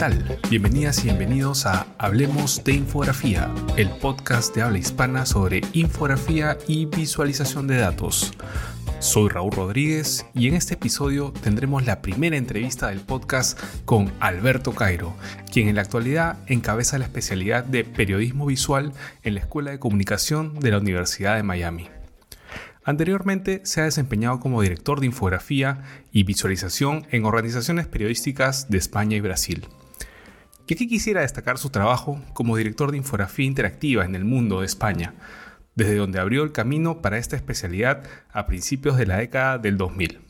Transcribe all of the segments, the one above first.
¿qué tal? Bienvenidas y bienvenidos a Hablemos de Infografía, el podcast de habla hispana sobre infografía y visualización de datos. Soy Raúl Rodríguez y en este episodio tendremos la primera entrevista del podcast con Alberto Cairo, quien en la actualidad encabeza la especialidad de periodismo visual en la Escuela de Comunicación de la Universidad de Miami. Anteriormente se ha desempeñado como director de infografía y visualización en organizaciones periodísticas de España y Brasil. Y aquí quisiera destacar su trabajo como director de infografía interactiva en el mundo de España, desde donde abrió el camino para esta especialidad a principios de la década del 2000.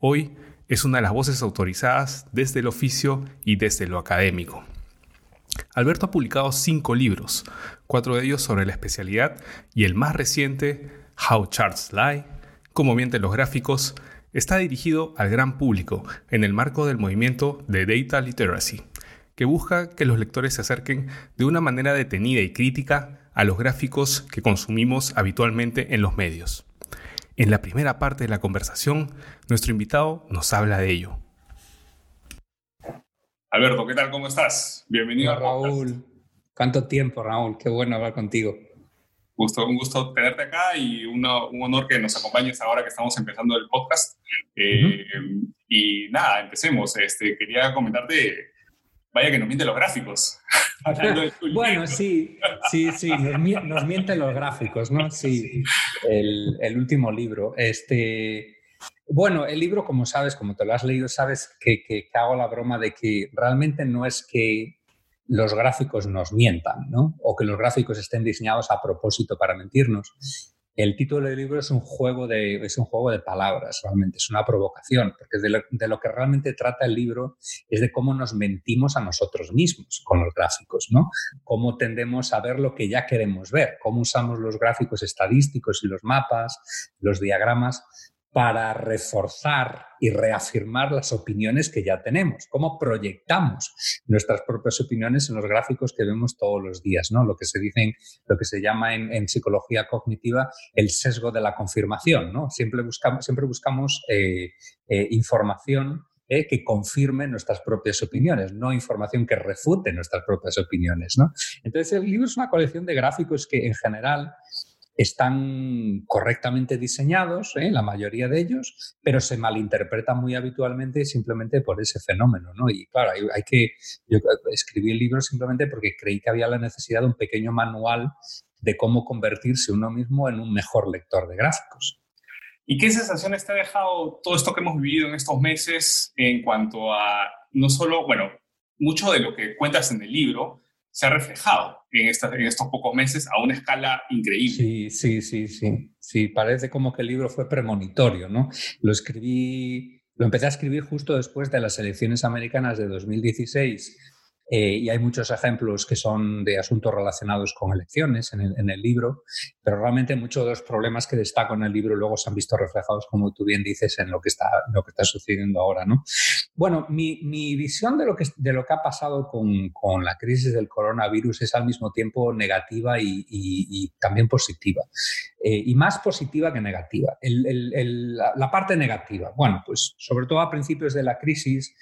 Hoy es una de las voces autorizadas desde el oficio y desde lo académico. Alberto ha publicado cinco libros, cuatro de ellos sobre la especialidad y el más reciente, How Charts Lie, Cómo mienten los gráficos, está dirigido al gran público en el marco del movimiento de Data Literacy, que busca que los lectores se acerquen de una manera detenida y crítica a los gráficos que consumimos habitualmente en los medios. En la primera parte de la conversación, nuestro invitado nos habla de ello. Alberto, ¿qué tal? ¿Cómo estás? Bienvenido a Raúl. ¿Cuánto tiempo, Raúl? Qué bueno hablar contigo un gusto tenerte acá y un honor que nos acompañes ahora que estamos empezando el podcast. Eh, y nada, empecemos. Este, quería comentarte, vaya que nos mienten los gráficos. bueno, sí, sí, sí, nos, mienten los gráficos, ¿no? Sí, el, el, último libro. Este, bueno, el libro, como sabes, como te lo has leído, sabes que, que hago la broma de que realmente no es que los gráficos nos mientan, ¿no? O que los gráficos estén diseñados a propósito para mentirnos. El título del libro es un juego de, es un juego de palabras, realmente, es una provocación, porque de lo, de lo, que realmente trata el libro es de cómo nos mentimos a nosotros mismos con los gráficos, ¿no? Cómo tendemos a ver lo que ya queremos ver, cómo usamos los gráficos estadísticos y los mapas, los diagramas para reforzar y reafirmar las opiniones que ya tenemos, cómo proyectamos nuestras propias opiniones en los gráficos que vemos todos los días, ¿no? Lo que se dicen, lo que se llama en, psicología cognitiva el sesgo de la confirmación, ¿no? Siempre buscamos, siempre buscamos eh, eh, información eh, que confirme nuestras propias opiniones, no información que refute nuestras propias opiniones. ¿no? Entonces, el libro es una colección de gráficos que en general están correctamente diseñados, ¿eh? la mayoría de ellos, pero se malinterpretan muy habitualmente simplemente por ese fenómeno. ¿no? Y claro, hay, que. Yo escribí el libro simplemente porque creí que había la necesidad de un pequeño manual de cómo convertirse uno mismo en un mejor lector de gráficos. ¿Y qué sensaciones te ha dejado todo esto que hemos vivido en estos meses en cuanto a no solo, bueno, mucho de lo que cuentas en el libro, se ha reflejado en, en estos pocos meses a una escala increíble. Sí, sí, sí, sí. Sí, parece como que el libro fue premonitorio, ¿no? Lo escribí, lo empecé a escribir justo después de las elecciones americanas de 2016 eh, y hay muchos ejemplos que son de asuntos relacionados con elecciones en el, libro, pero realmente muchos de los problemas que destaco en el libro luego se han visto reflejados, como tú bien dices, en lo que está, lo que está sucediendo ahora. ¿no? Bueno, mi, mi visión de lo, que, de lo que ha pasado con, con, la crisis del coronavirus es al mismo tiempo negativa y, también positiva, eh, y más positiva que negativa. La parte negativa, bueno, pues sobre todo a principios de la crisis,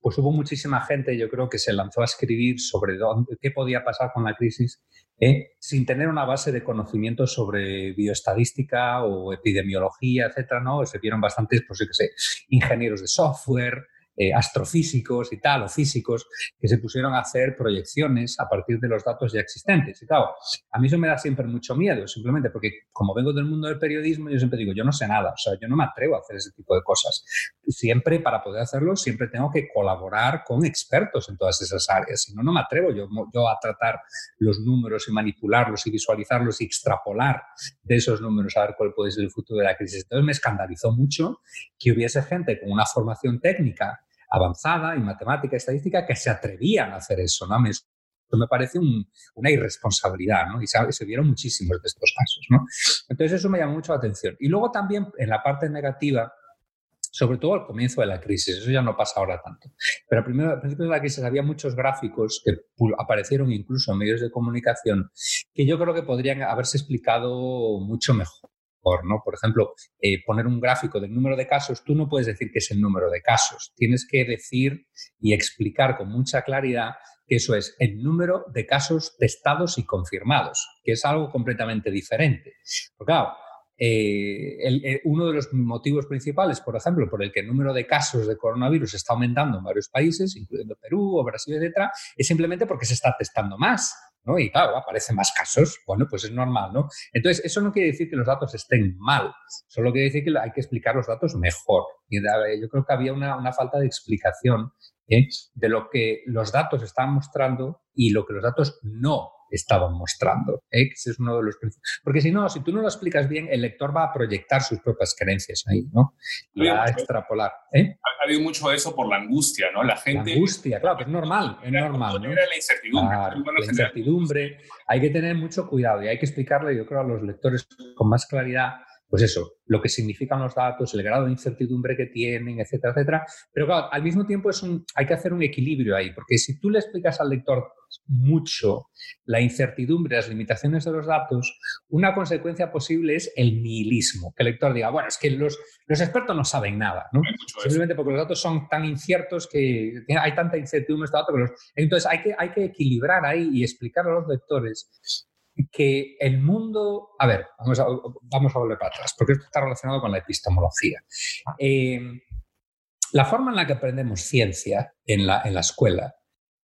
pues hubo muchísima gente, yo creo, que se lanzó a escribir sobre dónde, qué podía pasar con la crisis ¿eh? sin tener una base de conocimiento sobre bioestadística o epidemiología, etcétera, ¿no? Se vieron bastantes, pues yo qué sé, ingenieros de software, eh, astrofísicos y tal, o físicos, que se pusieron a hacer proyecciones a partir de los datos ya existentes. Y claro, a mí eso me da siempre mucho miedo, simplemente porque como vengo del mundo del periodismo, yo siempre digo, yo no sé nada, o sea, yo no me atrevo a hacer ese tipo de cosas. Siempre, para poder hacerlo, siempre tengo que colaborar con expertos en todas esas áreas, si no, no me atrevo yo, yo a tratar los números y manipularlos y visualizarlos y extrapolar de esos números a ver cuál puede ser el futuro de la crisis. Entonces me escandalizó mucho que hubiese gente con una formación técnica avanzada en matemática y estadística que se atrevían a hacer eso, ¿no? Me, me parece una irresponsabilidad, ¿no? Y se, se, vieron muchísimos de estos casos, ¿no? Entonces eso me llamó mucho la atención. Y luego también en la parte negativa, sobre todo al comienzo de la crisis, eso ya no pasa ahora tanto, pero primero, al principio de la crisis había muchos gráficos que aparecieron incluso en medios de comunicación que yo creo que podrían haberse explicado mucho mejor. ¿No? Por ejemplo, eh, poner un gráfico del número de casos, tú no puedes decir que es el número de casos. Tienes que decir y explicar con mucha claridad que eso es el número de casos testados y confirmados, que es algo completamente diferente. Porque claro, eh, eh, uno de los motivos principales, por ejemplo, por el que el número de casos de coronavirus está aumentando en varios países, incluyendo Perú o Brasil, etcétera, es simplemente porque se está testando más. Y claro, aparecen más casos, bueno, pues es normal, ¿no? Entonces, eso no quiere decir que los datos estén mal, solo quiere decir que hay que explicar los datos mejor. Y yo creo que había una, falta de explicación ¿eh? de lo que los datos están mostrando y lo que los datos no estaban mostrando. ¿eh? Ese es uno de los Porque si no, si tú no lo explicas bien, el lector va a proyectar sus propias creencias ahí, ¿no? Y va a extrapolar. ¿eh? Ha habido mucho eso por la angustia, ¿no? La gente. La angustia, claro, que es normal, es normal. ¿no? la incertidumbre. la incertidumbre. Hay que tener mucho cuidado y hay que explicarle, yo creo, a los lectores con más claridad pues eso, lo que significan los datos, el grado de incertidumbre que tienen, etcétera, etcétera. Pero claro, al mismo tiempo es un, hay que hacer un equilibrio ahí, porque si tú le explicas al lector mucho la incertidumbre, las limitaciones de los datos, una consecuencia posible es el nihilismo, que el lector diga, bueno, es que los, los expertos no saben nada, ¿no? Simplemente porque los datos son tan inciertos que hay tanta incertidumbre en este dato que los... Entonces hay que, hay que equilibrar ahí y explicar a los lectores que el mundo, a ver, vamos a, vamos a volver para atrás, porque esto está relacionado con la epistemología. Eh, la forma en la que aprendemos ciencia en la, en la escuela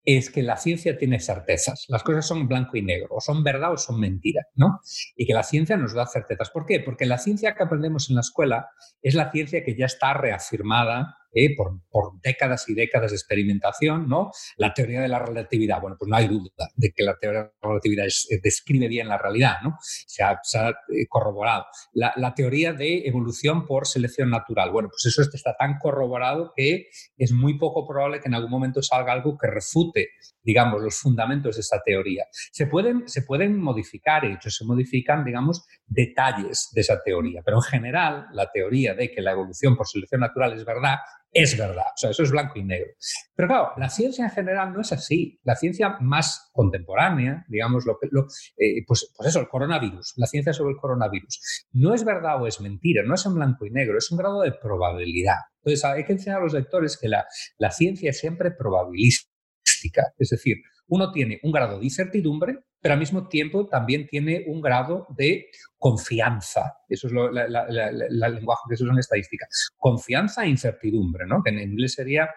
es que la ciencia tiene certezas. Las cosas son blanco y negro, o son verdad o son mentira, ¿no? Y que la ciencia nos da certezas. ¿Por qué? Porque la ciencia que aprendemos en la escuela es la ciencia que ya está reafirmada ¿eh? por, décadas y décadas de experimentación, ¿no? La teoría de la relatividad, bueno, pues no hay duda de que la teoría de la relatividad eh, describe bien la realidad, ¿no? Se ha, eh, corroborado. La, teoría de evolución por selección natural, bueno, pues eso está tan corroborado que es muy poco probable que en algún momento salga algo que refute, digamos, los fundamentos de esa teoría. Se pueden, se pueden modificar, de hecho, se modifican, digamos, detalles de esa teoría, pero en general la teoría de que la evolución por selección natural es verdad es verdad. O sea, eso es blanco y negro. Pero claro, la ciencia en general no es así. La ciencia más contemporánea, digamos, lo, lo eh, pues, pues, eso, el coronavirus, la ciencia sobre el coronavirus, no es verdad o es mentira, no es en blanco y negro, es un grado de probabilidad. Entonces, hay que enseñar a los lectores que la, la ciencia es siempre probabilística. Es decir, uno tiene un grado de incertidumbre, pero al mismo tiempo también tiene un grado de confianza. Eso es lo, la, lenguaje que se usa en estadística. Confianza e incertidumbre, ¿no? que en inglés sería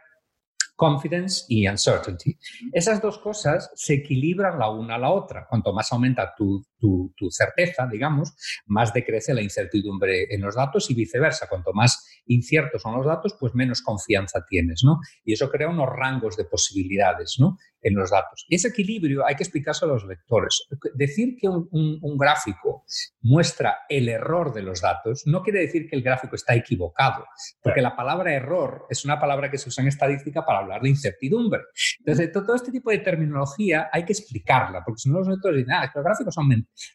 confidence y uncertainty. Esas dos cosas se equilibran la una a la otra. Cuanto más aumenta tu, tu, tu, certeza, digamos, más decrece la incertidumbre en los datos y viceversa. Cuanto más inciertos son los datos, pues menos confianza tienes, ¿no? Y eso crea unos rangos de posibilidades, ¿no? En los datos. Y ese equilibrio hay que explicárselo a los lectores. Decir que un, un, gráfico muestra el error de los datos no quiere decir que el gráfico está equivocado, porque la palabra error es una palabra que se usa en estadística para hablar de incertidumbre. Entonces, todo este tipo de terminología hay que explicarla, porque si no los lectores dicen, ah, los gráficos son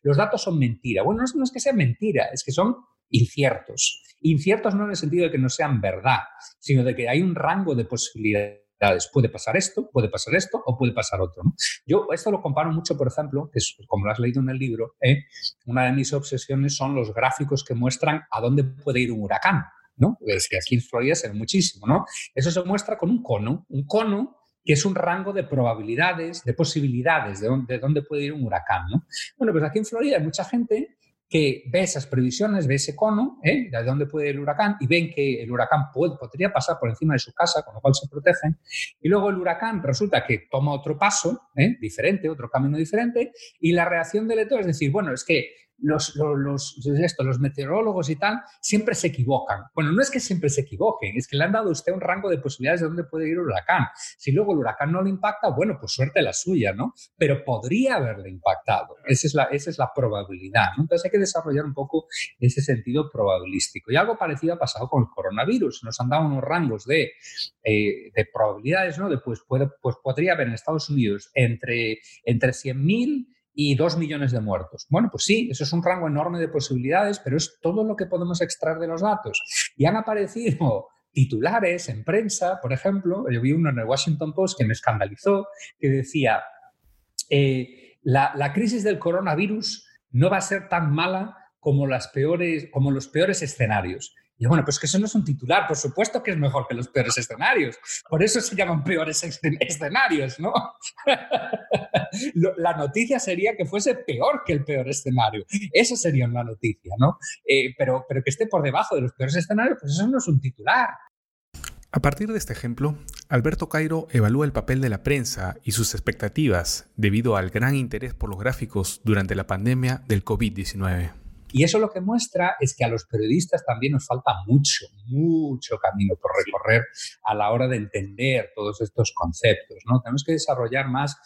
los datos son mentira. Bueno, no es que sean mentira, es que son inciertos. Inciertos no en el sentido de que no sean verdad, sino de que hay un rango de posibilidades. Puede pasar esto, puede pasar esto o puede pasar otro. Yo esto lo comparo mucho, por ejemplo, que es, como lo has leído en el libro, ¿eh? una de mis obsesiones son los gráficos que muestran a dónde puede ir un huracán. ¿no? Es que aquí en Florida se muchísimo. ¿no? Eso se muestra con un cono. Un cono que es un rango de probabilidades, de posibilidades de dónde, de dónde puede ir un huracán. ¿no? Bueno, pues aquí en Florida hay mucha gente que ve esas previsiones, ve ese cono ¿eh? de dónde puede el huracán y ven que el huracán puede, podría pasar por encima de su casa, con lo cual se protegen. Y luego el huracán resulta que toma otro paso ¿eh? diferente, otro camino diferente, y la reacción del lector es decir, bueno, es que los, esto, los meteorólogos y tal siempre se equivocan. Bueno, no es que siempre se equivoquen, es que le han dado a usted un rango de posibilidades de dónde puede ir el huracán. Si luego el huracán no le impacta, bueno, pues suerte la suya, ¿no? Pero podría haberle impactado. Esa es la, esa es la probabilidad, Entonces hay que desarrollar un poco ese sentido probabilístico. Y algo parecido ha pasado con el coronavirus. Nos han dado unos rangos de, eh, de probabilidades, ¿no? De, pues, puede, pues podría haber en Estados Unidos entre, entre 100.000 y dos millones de muertos. Bueno, pues sí, eso es un rango enorme de posibilidades, pero es todo lo que podemos extraer de los datos. Y han aparecido titulares en prensa, por ejemplo, yo vi uno en el Washington Post que me escandalizó, que decía, eh, la, la crisis del coronavirus no va a ser tan mala como, las peores, como los peores escenarios. Y bueno, pues que eso no es un titular, por supuesto que es mejor que los peores escenarios. Por eso se llaman peores escenarios, ¿no? la noticia sería que fuese peor que el peor escenario. Eso sería una noticia, ¿no? Eh, pero, pero que esté por debajo de los peores escenarios, pues eso no es un titular. A partir de este ejemplo, Alberto Cairo evalúa el papel de la prensa y sus expectativas debido al gran interés por los gráficos durante la pandemia del COVID-19. Y eso lo que muestra es que a los periodistas también nos falta mucho, mucho camino por recorrer a la hora de entender todos estos conceptos. ¿no? Tenemos que desarrollar más.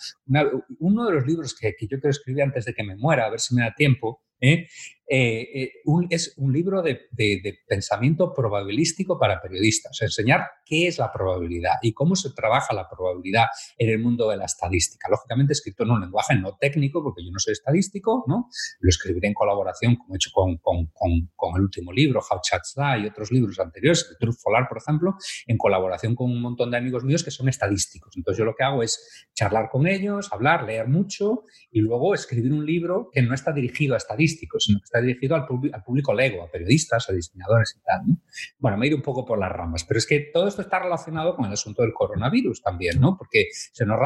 uno de los libros que, que yo quiero escribir antes de que me muera, a ver si me da tiempo, ¿eh? Eh, eh, es un libro de, pensamiento probabilístico para periodistas, enseñar qué es la probabilidad y cómo se trabaja la probabilidad en el mundo de la estadística. Lógicamente escrito en un lenguaje no técnico, porque yo no soy estadístico, ¿no? lo escribiré en colaboración, como he hecho con, con, el último libro, How Chats Die y otros libros anteriores, el Truth Folar, por ejemplo, en colaboración con un montón de amigos míos que son estadísticos. Entonces yo lo que hago es charlar con ellos, hablar, leer mucho y luego escribir un libro que no está dirigido a estadísticos, sino que está dirigido al, público lego, a periodistas, a diseñadores y tal. Bueno, me he ido un poco por las ramas, pero es que todo esto está relacionado con el asunto del coronavirus también, ¿no? Porque se nos,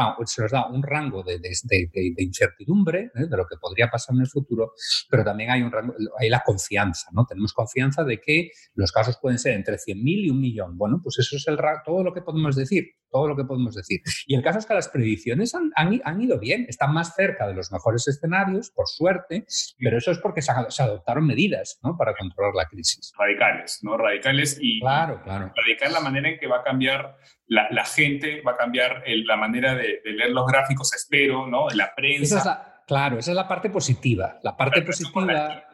da, un rango de, de, incertidumbre ¿eh? de lo que podría pasar en el futuro, pero también hay, un rango, hay la confianza, ¿no? Tenemos confianza de que los casos pueden ser entre 100.000 y un millón. Bueno, pues eso es el, todo lo que podemos decir, todo lo que podemos decir. Y el caso es que las predicciones han, han, ido bien, están más cerca de los mejores escenarios, por suerte, pero eso es porque se, se adoptaron medidas ¿no? para controlar la crisis. Radicales, ¿no? Radicales y claro, claro. radical la manera en que va a cambiar la, la gente, va a cambiar la manera de, leer los gráficos, espero, ¿no? La prensa. Claro, esa es la parte positiva. La parte positiva,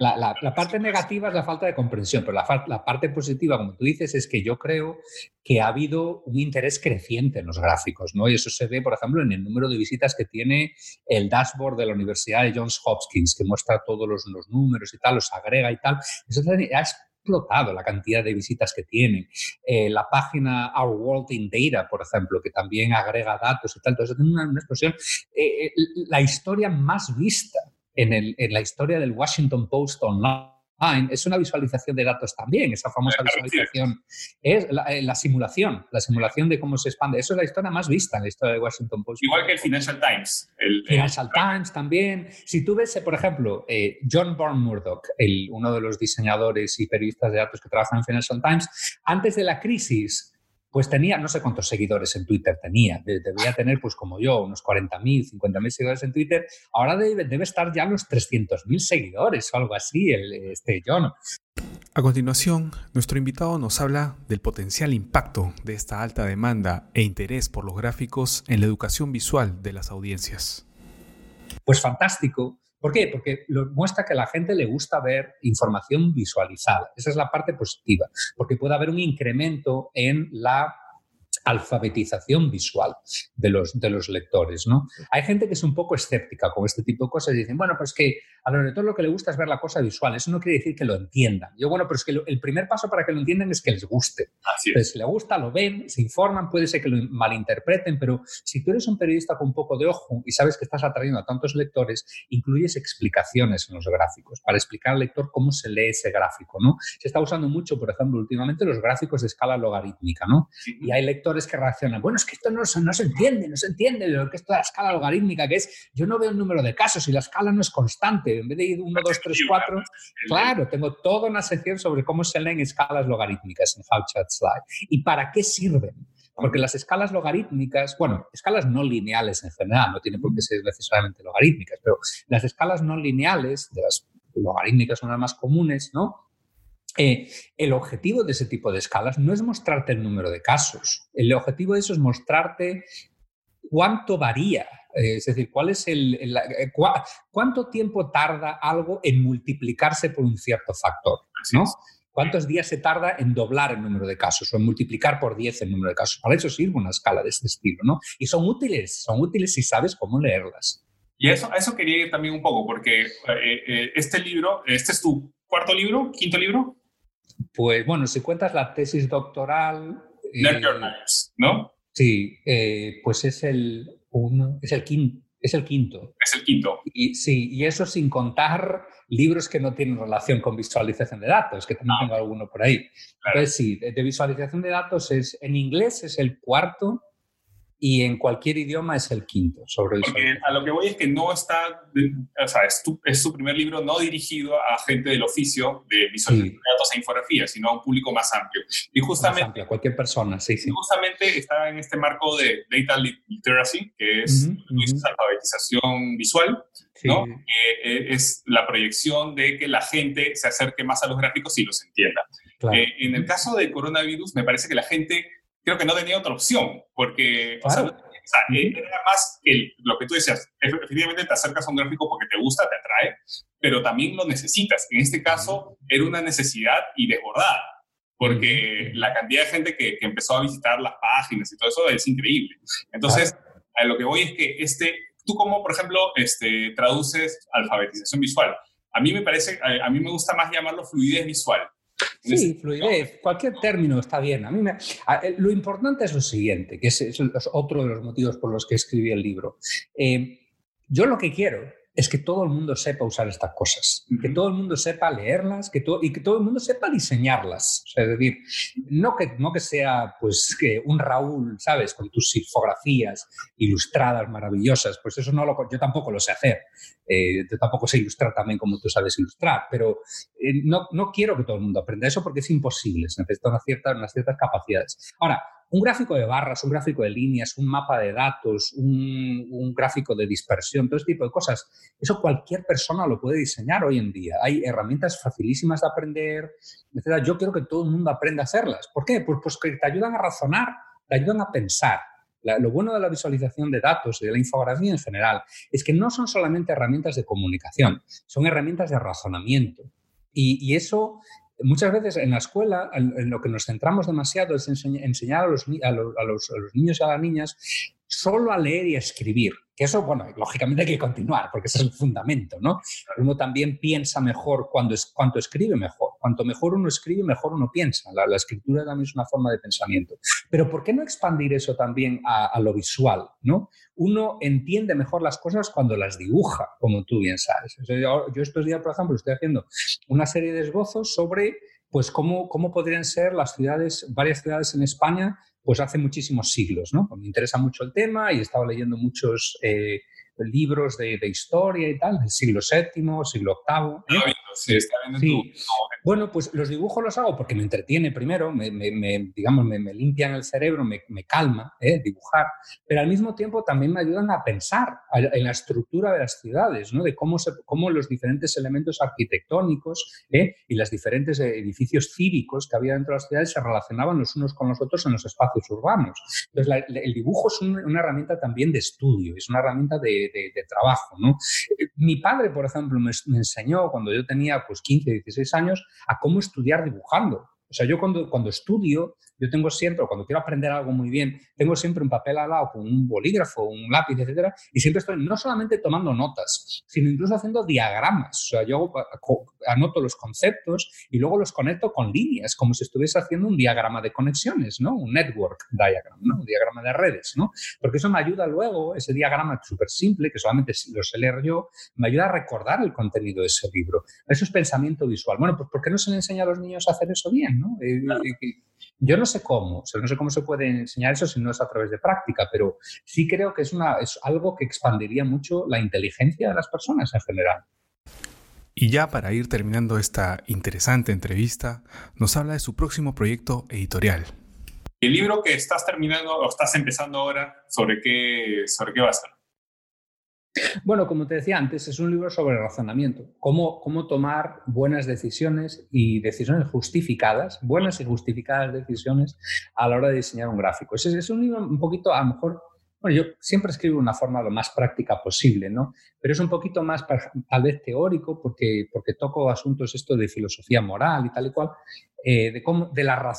la, la, parte negativa es la falta de comprensión, pero la, la, parte positiva, como tú dices, es que yo creo que ha habido un interés creciente en los gráficos, ¿no? Y eso se ve, por ejemplo, en el número de visitas que tiene el dashboard de la Universidad de Johns Hopkins, que muestra todos los, los números y tal, los agrega y tal. Eso es explotado la cantidad de visitas que tienen. Eh, la página Our World in Data, por ejemplo, que también agrega datos y tal, entonces tiene una, explosión. Eh, eh, la historia más vista el, en la historia del Washington Post Online es una visualización de datos también, esa famosa visualización. Es eh, la, simulación, la simulación de cómo se expande. Eso es la historia más vista en la historia de Washington Post. Igual que el Financial Times. El, Financial Times también. Si tú ves, por ejemplo, eh, John Bourne Murdoch, el, uno de los diseñadores y periodistas de datos que trabajan en Financial Times, antes de la crisis pues tenía, no sé cuántos seguidores en Twitter tenía, debía tener pues como yo, unos 40.000, 50.000 seguidores en Twitter, ahora debe, debe estar ya los 300.000 seguidores o algo así, el, este John. A continuación, nuestro invitado nos habla del potencial impacto de esta alta demanda e interés por los gráficos en la educación visual de las audiencias. Pues fantástico, ¿Por qué? Porque muestra que a la gente le gusta ver información visualizada. Esa es la parte positiva, porque puede haber un incremento en la alfabetización visual de los, de los lectores. ¿no? Hay gente que es un poco escéptica con este tipo de cosas y dicen, bueno, pues que a los lectores lo que les gusta es ver la cosa visual, eso no quiere decir que lo entiendan. Yo, bueno, pero es que el primer paso para que lo entiendan es que les guste. Así es. si les gusta, lo ven, se informan, puede ser que lo malinterpreten, pero si tú eres un periodista con un poco de ojo y sabes que estás atrayendo a tantos lectores, incluyes explicaciones en los gráficos para explicar al lector cómo se lee ese gráfico. ¿no? Se está usando mucho, por ejemplo, últimamente los gráficos de escala logarítmica, ¿no? Y hay lectores que reaccionan, bueno, es que esto no, no se entiende, no se entiende lo que es la escala logarítmica, que es, yo no veo el número de casos y la escala no es constante, en vez de ir 1, 2, 3, 4, claro, tengo toda una sección sobre cómo se leen escalas logarítmicas en How Chat Slide y para qué sirven. Porque las escalas logarítmicas, bueno, escalas no lineales en general, no tienen por qué ser necesariamente logarítmicas, pero las escalas no lineales, de las logarítmicas son las más comunes, ¿no? Eh, el objetivo de ese tipo de escalas no es mostrarte el número de casos. El objetivo de eso es mostrarte cuánto varía, eh, es decir, cuál es el, eh, cuánto tiempo tarda algo en multiplicarse por un cierto factor, ¿no? ¿Cuántos días se tarda en doblar el número de casos o en multiplicar por 10 el número de casos? Para eso sirve una escala de este estilo, ¿no? Y son útiles, son útiles si sabes cómo leerlas. Y eso, a eso quería ir también un poco, porque este libro, este es tu cuarto libro, quinto libro. Pues bueno, si cuentas la tesis doctoral... Eh, ¿no? Sí, eh, pues es el, uno, es el quinto, Es el quinto. Es el quinto. Y, sí, y eso sin contar libros que no tienen relación con visualización de datos, que también tengo alguno por ahí. Entonces, sí, de, visualización de datos es, en inglés es el cuarto y en cualquier idioma es el quinto sobre Porque a lo que voy es que no está, o sea, es, tu, es su primer libro no dirigido a gente del oficio de visualización de datos e infografía, sino a un público más amplio. Y justamente... Más amplio, cualquier persona, sí, sí. justamente está en este marco de Data Literacy, que es alfabetización visual, ¿no? Que es la proyección de que la gente se acerque más a los gráficos y los entienda. Eh, en el caso del coronavirus, me parece que la gente creo que no tenía otra opción, porque o sea, era más el, lo que tú decías, efectivamente te acercas a un gráfico porque te gusta, te atrae, pero también lo necesitas. En este caso era una necesidad y desbordada, porque la cantidad de gente que, empezó a visitar las páginas y todo eso es increíble. Entonces, a lo que voy es que este, tú como, por ejemplo, este, traduces alfabetización visual. A mí me parece, a mí me gusta más llamarlo fluidez visual, Sí, fluidez, cualquier término está bien. A mí me, lo importante es lo siguiente, que es, otro de los motivos por los que escribí el libro. Eh, yo lo que quiero es que todo el mundo sepa usar estas cosas, que todo el mundo sepa leerlas que y que todo el mundo sepa diseñarlas. es decir, no que, no que sea pues, que un Raúl, ¿sabes? Con tus infografías ilustradas maravillosas, pues eso no lo, yo tampoco lo sé hacer. Eh, yo tampoco sé ilustrar también como tú sabes ilustrar, pero eh, no, no quiero que todo el mundo aprenda eso porque es imposible, se necesitan unas unas ciertas capacidades. Ahora, un gráfico de barras, un gráfico de líneas, un mapa de datos, un, gráfico de dispersión, todo este tipo de cosas, eso cualquier persona lo puede diseñar hoy en día. Hay herramientas facilísimas de aprender, etc. Yo quiero que todo el mundo aprenda a hacerlas. ¿Por qué? Pues, pues que te ayudan a razonar, te ayudan a pensar. lo bueno de la visualización de datos y de la infografía en general es que no son solamente herramientas de comunicación, son herramientas de razonamiento. y eso muchas veces en la escuela en, lo que nos centramos demasiado es enseñar a los, a, los, niños y a las niñas solo a leer y a escribir. Que eso, bueno, lógicamente hay que continuar, porque ese es el fundamento, ¿no? Uno también piensa mejor cuando es, cuanto escribe mejor. Cuanto mejor uno escribe, mejor uno piensa. La, escritura también es una forma de pensamiento. Pero ¿por qué no expandir eso también a, lo visual, ¿no? Uno entiende mejor las cosas cuando las dibuja, como tú bien sabes. Yo, yo estos días, por ejemplo, estoy haciendo una serie de esbozos sobre pues cómo, cómo podrían ser las ciudades, varias ciudades en España pues hace muchísimos siglos, ¿no? Me interesa mucho el tema y he estado leyendo muchos eh, libros de, historia y tal, del siglo VII, siglo VIII. Sí, está sí. Bueno, pues los dibujos los hago porque me entretiene primero, me, digamos, me, limpian el cerebro, me, calma ¿eh? dibujar, pero al mismo tiempo también me ayudan a pensar en la estructura de las ciudades, ¿no? de cómo, se, cómo los diferentes elementos arquitectónicos ¿eh? y los diferentes edificios cívicos que había dentro de las ciudades se relacionaban los unos con los otros en los espacios urbanos. Entonces, el dibujo es una herramienta también de estudio, es una herramienta de, de, trabajo. ¿no? Mi padre, por ejemplo, me, enseñó cuando yo tenía pues, 15, 16 años a cómo estudiar dibujando. O sea, yo cuando, cuando estudio, yo tengo siempre, cuando quiero aprender algo muy bien, tengo siempre un papel al lado con un bolígrafo, un lápiz, etcétera, y siempre estoy no solamente tomando notas, sino incluso haciendo diagramas. O sea, yo anoto los conceptos y luego los conecto con líneas, como si estuviese haciendo un diagrama de conexiones, ¿no? Un network diagram, ¿no? Un diagrama de redes, ¿no? Porque eso me ayuda luego, ese diagrama súper simple, que solamente lo sé leer yo, me ayuda a recordar el contenido de ese libro. Eso es pensamiento visual. Bueno, pues ¿por qué no se le enseña a los niños a hacer eso bien, ¿no? Eh, eh, yo no sé cómo, no sé cómo se puede enseñar eso si no es a través de práctica, pero sí creo que es, una, es algo que expandiría mucho la inteligencia de las personas en general. Y ya para ir terminando esta interesante entrevista, nos habla de su próximo proyecto editorial. El libro que estás terminando o estás empezando ahora, ¿sobre qué, sobre qué va a ser? Bueno, como te decía antes, es un libro sobre razonamiento, cómo, cómo tomar buenas decisiones y decisiones justificadas, buenas y justificadas decisiones a la hora de diseñar un gráfico. Es, es un libro un poquito, a lo mejor, bueno, yo siempre escribo de una forma lo más práctica posible, ¿no? Pero es un poquito más tal vez teórico porque, porque toco asuntos esto de filosofía moral y tal y cual, eh, de cómo, de la,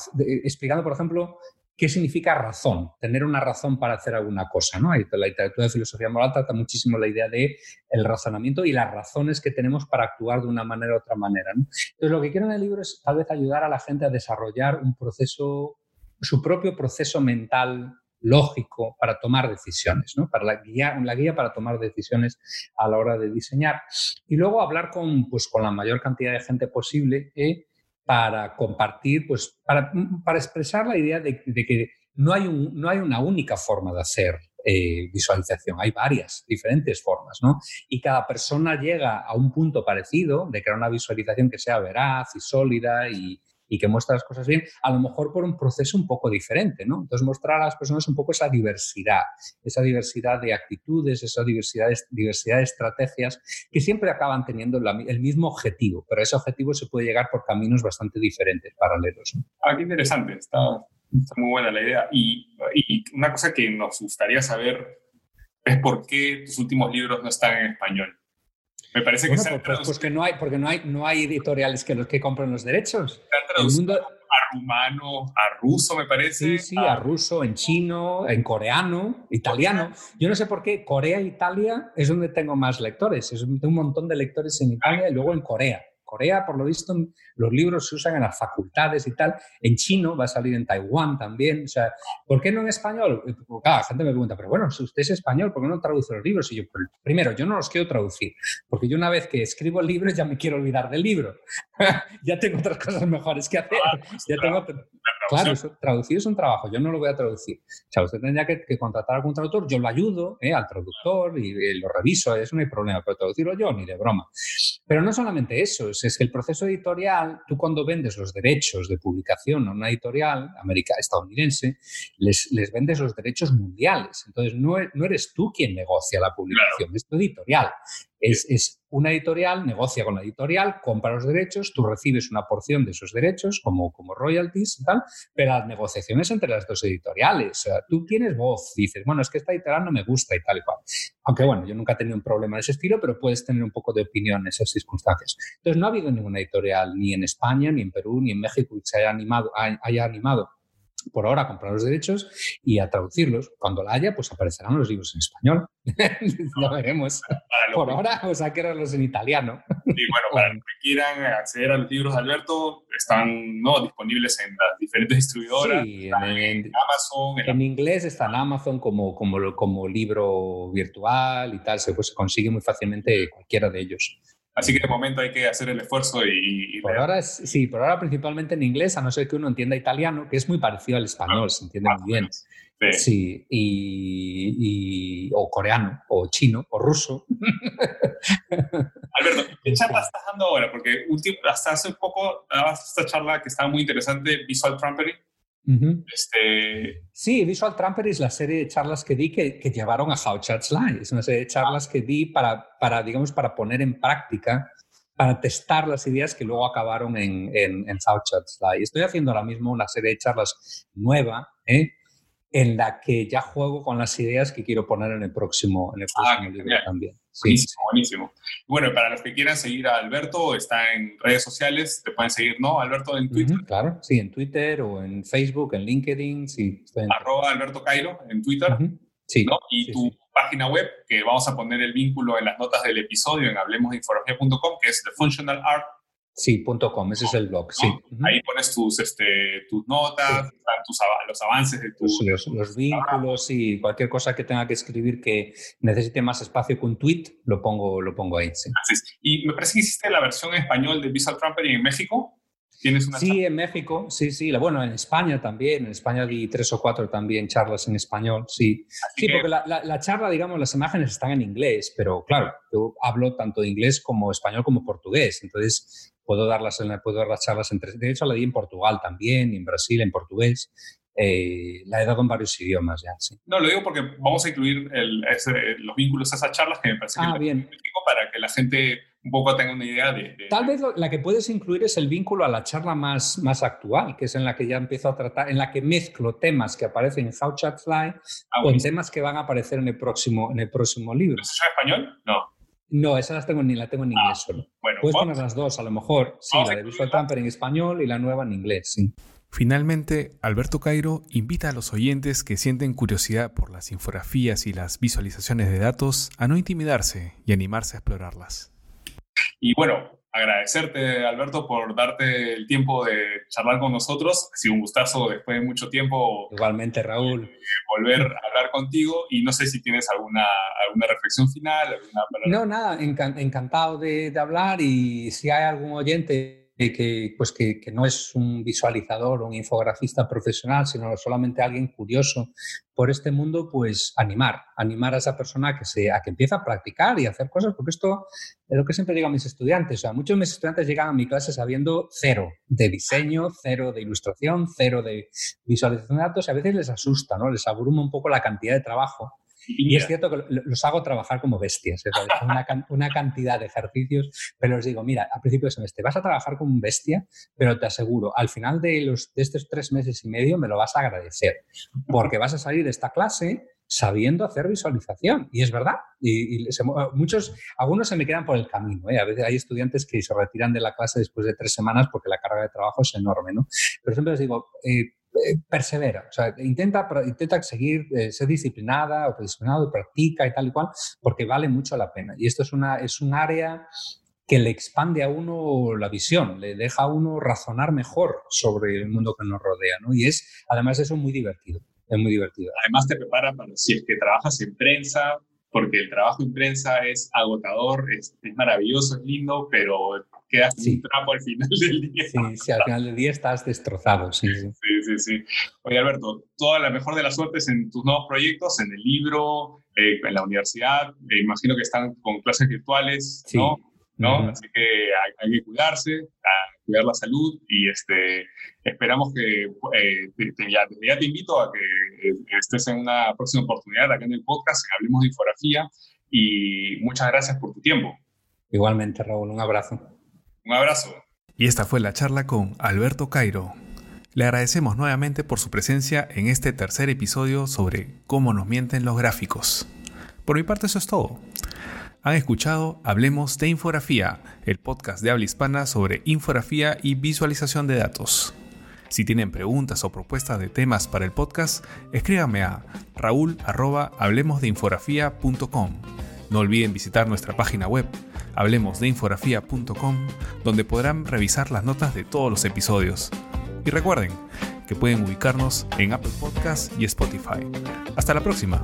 explicando, por ejemplo, qué significa razón, tener una razón para hacer alguna cosa. ¿no? La literatura de filosofía moral trata muchísimo la idea de el razonamiento y las razones que tenemos para actuar de una manera u otra manera. Entonces, lo que quiero en el libro es tal vez ayudar a la gente a desarrollar un proceso, su propio proceso mental lógico para tomar decisiones, ¿no? para la guía, la guía para tomar decisiones a la hora de diseñar. Y luego hablar con, pues, con la mayor cantidad de gente posible ¿eh? Para compartir, pues, para, para expresar la idea de, que no hay, un, no hay una única forma de hacer eh, visualización. Hay varias diferentes formas, ¿no? Y cada persona llega a un punto parecido de crear una visualización que sea veraz y sólida y, y que muestra las cosas bien, a lo mejor por un proceso un poco diferente, ¿no? Entonces mostrar a las personas un poco esa diversidad, esa diversidad de actitudes, esa diversidad de, diversidad de estrategias que siempre acaban teniendo el mismo objetivo, pero ese objetivo se puede llegar por caminos bastante diferentes, paralelos. Ah, qué interesante, está, muy buena la idea. Y una cosa que nos gustaría saber es por qué tus últimos libros no están en español. Me parece que bueno, pues, pues, porque no hay, porque no hay, no hay editoriales que los que compren los derechos. El mundo... a rumano, a ruso, me parece. Sí, sí, a... ruso, en chino, en coreano, italiano. Yo no sé por qué Corea e Italia es donde tengo más lectores. Es un montón de lectores en Italia y luego en Corea. Corea, por lo visto, los libros se usan en las facultades y tal. En chino va a salir en Taiwán también. O sea, ¿por qué no en español? Eh, la gente me pregunta, pero bueno, si usted es español, ¿por qué no traduce los libros? Y yo, primero, yo no los quiero traducir, porque yo una vez que escribo el libro ya me quiero olvidar del libro. ya tengo otras cosas mejores que hacer. Ah, pues ya tengo Claro, traducir es un trabajo, yo no lo voy a traducir. O sea, usted tendría que, contratar a algún traductor, yo lo ayudo ¿eh? al traductor y, lo reviso, eso no hay problema, pero traducirlo yo ni de broma. Pero no solamente eso, es, que el proceso editorial, tú cuando vendes los derechos de publicación a una editorial americana, estadounidense, les, les vendes los derechos mundiales. Entonces, no, no eres tú quien negocia la publicación, es tu editorial. Es, una editorial, negocia con la editorial, compra los derechos, tú recibes una porción de esos derechos como, como royalties y tal, pero las negociaciones entre las dos editoriales. O sea, tú tienes voz, dices, bueno, es que esta editorial no me gusta y tal y cual. Aunque bueno, yo nunca he tenido un problema de ese estilo, pero puedes tener un poco de opinión en esas circunstancias. Entonces, no ha habido ninguna editorial ni en España, ni en Perú, ni en México que se haya animado, haya animado por ahora a comprar los derechos y a traducirlos. Cuando la haya, pues aparecerán los libros en español. ya veremos. Por ahora, o sea, que los en italiano. y bueno, para los que quieran acceder a los libros de Alberto, están ¿no? disponibles en las diferentes distribuidoras. Sí, en, Amazon. En, inglés está en Amazon como, como, como libro virtual y tal. Se, pues, se consigue muy fácilmente cualquiera de ellos. Así que de momento hay que hacer el esfuerzo y... por ahora sí, por ahora principalmente en inglés, a no ser que uno entienda italiano, que es muy parecido al español, ah, se entiende muy bien. Sí, y, o coreano, o chino, o ruso. Alberto, ¿qué charla estás dando ahora? Porque hasta hace poco dabas esta charla que estaba muy interesante, Visual Trumpery, este... Sí, Visual Trumper es la serie de charlas que di que, llevaron a How Chats Live. Es una serie de charlas que di para, para, digamos, para poner en práctica, para testar las ideas que luego acabaron en, en, en How Chats Live. Estoy haciendo ahora mismo una serie de charlas nueva, ¿eh? en la que ya juego con las ideas que quiero poner en el próximo, en el ah, próximo libro también. Buenísimo, buenísimo. Bueno, para los que quieran seguir a Alberto, está en redes sociales, te pueden seguir, ¿no? Alberto en Twitter. claro, sí, en Twitter o en Facebook, en LinkedIn, sí. Arroba Alberto Cairo en Twitter. Sí. ¿no? Y tu página web, que vamos a poner el vínculo en las notas del episodio en hablemosdeinformación.com, que es The Functional Art Sí, punto .com, ese es el blog, sí. Ahí pones tus, este, tus notas, tus, los avances de tus... Los, vínculos y cualquier cosa que tenga que escribir que necesite más espacio que un tweet, lo pongo, lo pongo ahí, sí. Y me parece que hiciste la versión en español de Visual Trumpery en México. ¿Tienes una sí, en México, sí, sí. Bueno, en España también. En España di tres o cuatro también charlas en español, sí. sí, porque la, la, charla, digamos, las imágenes están en inglés, pero claro, yo hablo tanto de inglés como español como portugués. Entonces, puedo dar las, puedo dar las charlas en tres. De hecho, la di en Portugal también, en Brasil, en portugués. Eh, la he dado en varios idiomas ya. Sí. No, lo digo porque vamos a incluir los vínculos a esas charlas que me parece ah, que bien. para que la gente un poco tenga una idea de, Tal vez la que puedes incluir es el vínculo a la charla más, más actual, que es en la que ya empiezo a tratar, en la que mezclo temas que aparecen en How Chat Fly ah, con temas que van a aparecer en el próximo, en el próximo libro. ¿Es en español? No. No, esa las tengo ni la tengo en inglés ah, solo. Puedes poner las dos, a lo mejor. Sí, la de Visual Tamper en español y la nueva en inglés, sí. Finalmente, Alberto Cairo invita a los oyentes que sienten curiosidad por las infografías y las visualizaciones de datos a no intimidarse y animarse a explorarlas. Y bueno, agradecerte, Alberto, por darte el tiempo de charlar con nosotros. Ha sido un gustazo después de mucho tiempo. Igualmente, Raúl. Eh, volver a hablar contigo y no sé si tienes alguna, alguna reflexión final. Alguna no, nada, encantado de, de hablar y si hay algún oyente que, pues que, no es un visualizador o un infografista profesional, sino solamente alguien curioso por este mundo, pues animar, animar a esa persona que, se, a que empiece a practicar y hacer cosas, porque esto es lo que siempre digo a mis estudiantes. O sea, muchos de mis estudiantes llegan a mi clase sabiendo cero de diseño, cero de ilustración, cero de visualización de datos y a veces les asusta, ¿no? les abruma un poco la cantidad de trabajo y, es cierto que los hago trabajar como bestias, una, una, cantidad de ejercicios, pero les digo, mira, a principio de semestre vas a trabajar como un bestia, pero te aseguro, al final de, los, de estos tres meses y medio me lo vas a agradecer, porque vas a salir de esta clase sabiendo hacer visualización. Y es verdad. Y, muchos, algunos se me quedan por el camino. ¿eh? A veces hay estudiantes que se retiran de la clase después de tres semanas porque la carga de trabajo es enorme. ¿no? Pero siempre les digo, eh, eh, persevera, o sea, intenta, intenta seguir, eh, ser disciplinada o disciplinado, practica y tal y cual, porque vale mucho la pena. Y esto es, una, es un área que le expande a uno la visión, le deja a uno razonar mejor sobre el mundo que nos rodea, ¿no? Y es, además de eso, muy divertido. Es muy divertido. Además te prepara para si es que trabajas en prensa, porque el trabajo en prensa es agotador, es, es maravilloso, es lindo, pero quedas sí. un trapo al final del día. Sí, sí, al final del día estás destrozado. Sí, sí, sí. sí, Oye, Alberto, toda la mejor de las suertes en tus nuevos proyectos, en el libro, eh, en la universidad. Imagino que están con clases virtuales, ¿no? ¿no? Así que hay, que cuidarse, a cuidar la salud y este, esperamos que, eh, ya, ya, te invito a que eh, estés en una próxima oportunidad acá en el podcast, en Hablemos de Infografía y muchas gracias por tu tiempo. Igualmente, Raúl, un abrazo. Un abrazo. Y esta fue la charla con Alberto Cairo. Le agradecemos nuevamente por su presencia en este tercer episodio sobre cómo nos mienten los gráficos. Por mi parte eso es todo. Han escuchado Hablemos de Infografía, el podcast de habla hispana sobre infografía y visualización de datos. Si tienen preguntas o propuestas de temas para el podcast, escríbanme a raúl.hablemosdeinfografía.com. No olviden visitar nuestra página web hablemosdeinfografía.com, donde podrán revisar las notas de todos los episodios. Y recuerden que pueden ubicarnos en Apple Podcasts y Spotify. Hasta la próxima.